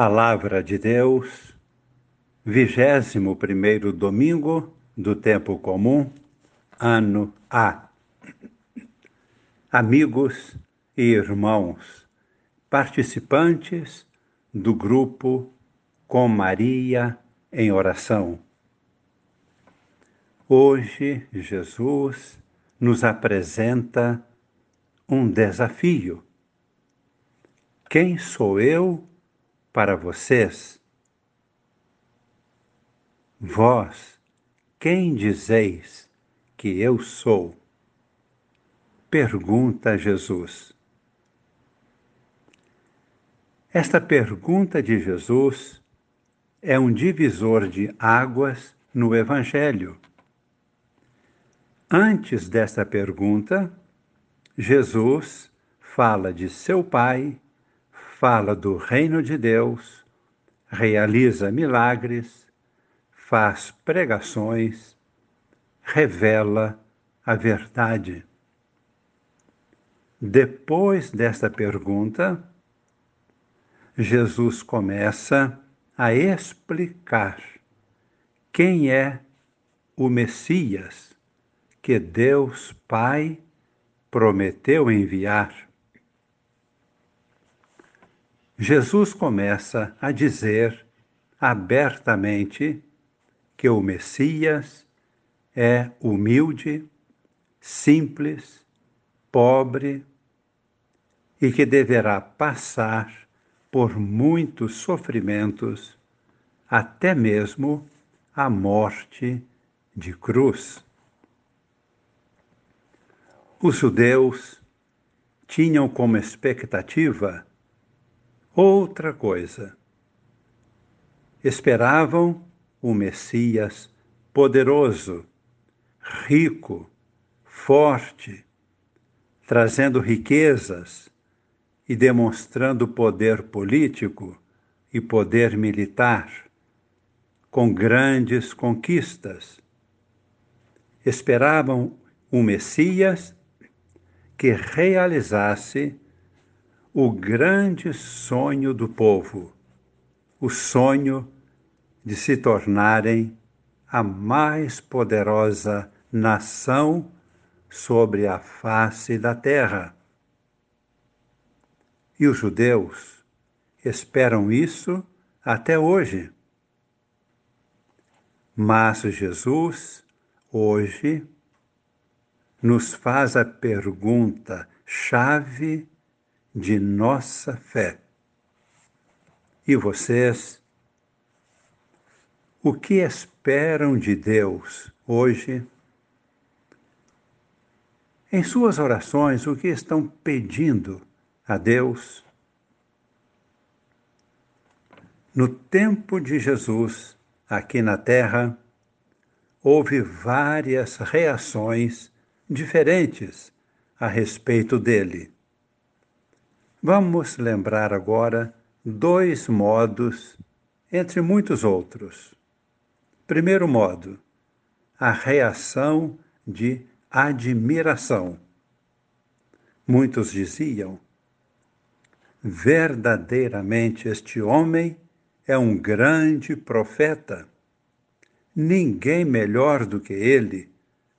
Palavra de Deus, vigésimo primeiro domingo do tempo comum, ano A. Amigos e irmãos, participantes do grupo Com Maria em Oração. Hoje, Jesus nos apresenta um desafio. Quem sou eu para vocês? Vós, quem dizeis que eu sou? Pergunta Jesus. Esta pergunta de Jesus é um divisor de águas no Evangelho. Antes desta pergunta, Jesus fala de seu Pai fala do reino de Deus, realiza milagres, faz pregações, revela a verdade. Depois desta pergunta, Jesus começa a explicar quem é o Messias que Deus Pai prometeu enviar. Jesus começa a dizer abertamente que o Messias é humilde, simples, pobre e que deverá passar por muitos sofrimentos, até mesmo a morte de cruz. Os judeus tinham como expectativa outra coisa. Esperavam o Messias poderoso, rico, forte, trazendo riquezas e demonstrando poder político e poder militar, com grandes conquistas. Esperavam um Messias que realizasse o grande sonho do povo, o sonho de se tornarem a mais poderosa nação sobre a face da terra. E os judeus esperam isso até hoje. Mas Jesus, hoje, nos faz a pergunta chave de nossa fé. E vocês, o que esperam de Deus hoje? Em suas orações, o que estão pedindo a Deus? No tempo de Jesus, aqui na Terra, houve várias reações diferentes a respeito dele. Vamos lembrar agora dois modos, entre muitos outros. Primeiro modo, a reação de admiração. Muitos diziam: verdadeiramente este homem é um grande profeta. Ninguém melhor do que ele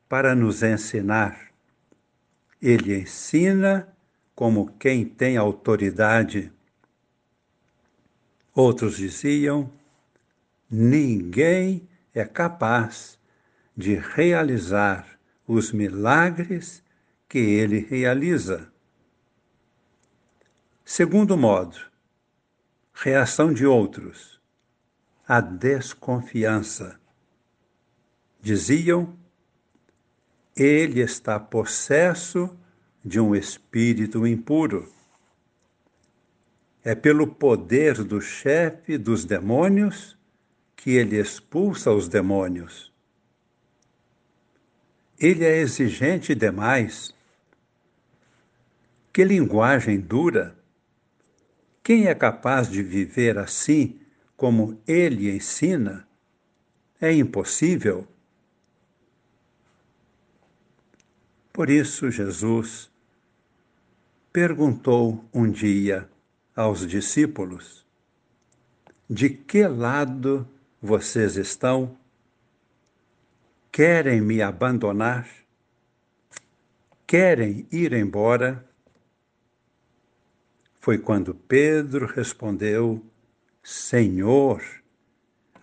para nos ensinar. Ele ensina como quem tem autoridade. Outros diziam: ninguém é capaz de realizar os milagres que ele realiza. Segundo modo, reação de outros, a desconfiança. Diziam: ele está possesso de um espírito impuro. É pelo poder do chefe dos demônios que ele expulsa os demônios. Ele é exigente demais. Que linguagem dura! Quem é capaz de viver assim como ele ensina? É impossível. Por isso, Jesus perguntou um dia aos discípulos: de que lado vocês estão? Querem me abandonar? Querem ir embora? Foi quando Pedro respondeu: Senhor,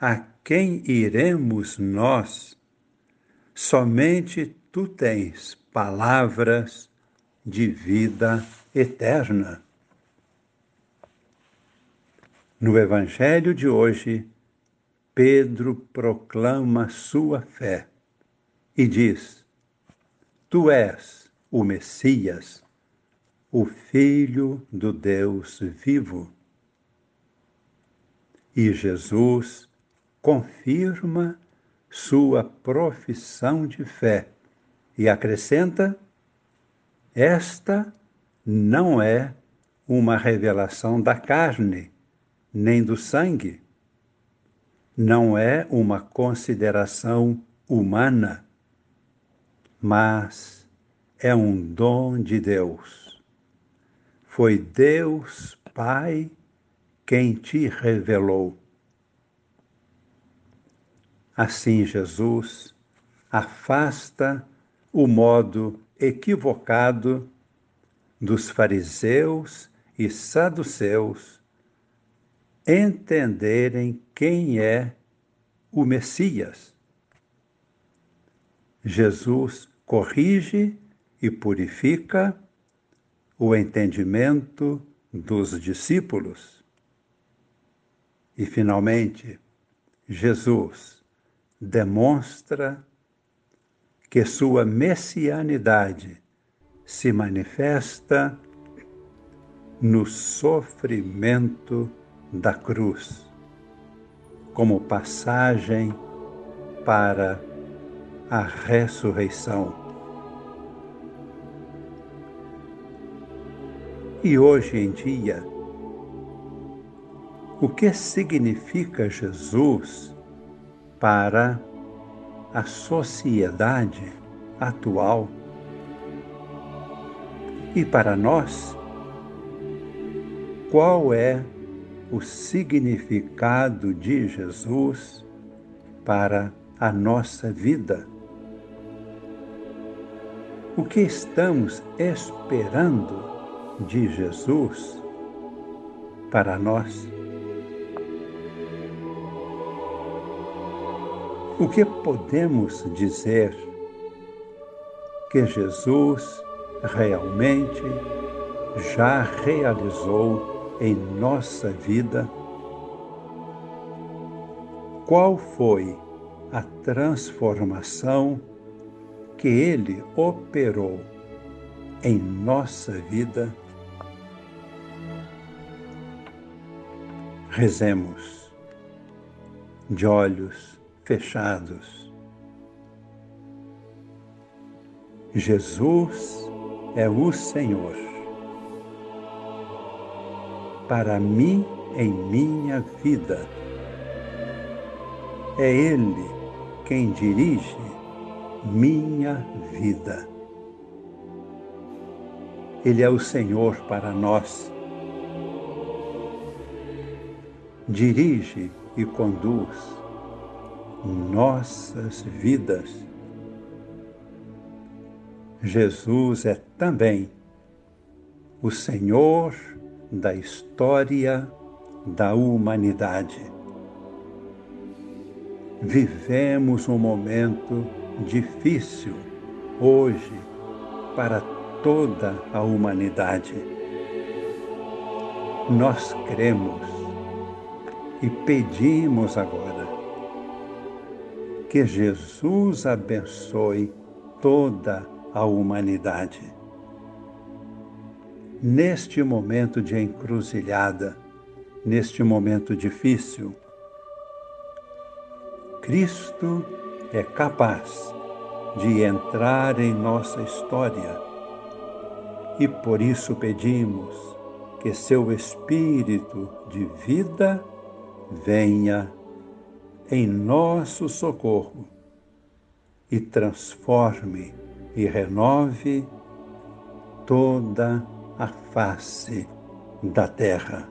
a quem iremos nós? Somente tu tens palavras de vida eterna. No Evangelho de hoje, Pedro proclama sua fé e diz: Tu és o Messias, o Filho do Deus vivo. E Jesus confirma sua profissão de fé e acrescenta: Esta não é uma revelação da carne, nem do sangue. Não é uma consideração humana, mas é um dom de Deus. Foi Deus Pai quem te revelou. Assim, Jesus afasta o modo equivocado dos fariseus e saduceus entenderem quem é o Messias. Jesus corrige e purifica o entendimento dos discípulos. E, finalmente, Jesus demonstra que sua messianidade se manifesta no sofrimento da cruz, como passagem para a ressurreição. E hoje em dia, o que significa Jesus para a sociedade atual? E para nós, qual é o significado de Jesus para a nossa vida? O que estamos esperando de Jesus para nós? O que podemos dizer que Jesus realmente já realizou em nossa vida? Qual foi a transformação que Ele operou em nossa vida? Rezemos de olhos fechados. Jesus é o Senhor. Para mim, em minha vida, é Ele quem dirige minha vida. Ele é o Senhor para nós. Dirige e conduz nossas vidas Jesus é também o Senhor da história da humanidade. Vivemos um momento difícil hoje para toda a humanidade. Nós cremos e pedimos agora que Jesus abençoe toda a humanidade. Neste momento de encruzilhada, neste momento difícil, Cristo é capaz de entrar em nossa história e por isso pedimos que seu Espírito de vida venha em nosso socorro e transforme e renove toda a face da terra.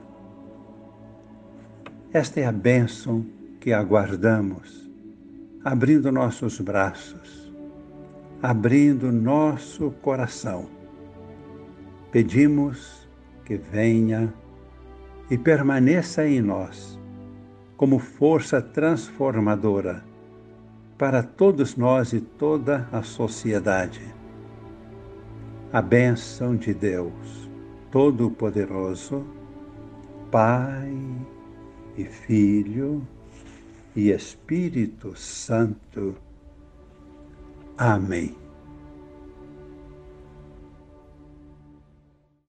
Esta é a bênção que aguardamos, abrindo nossos braços, abrindo nosso coração. Pedimos que venha e permaneça em nós como força transformadora para todos nós e toda a sociedade. A bênção de Deus Todo-Poderoso, Pai e Filho e Espírito Santo. Amém.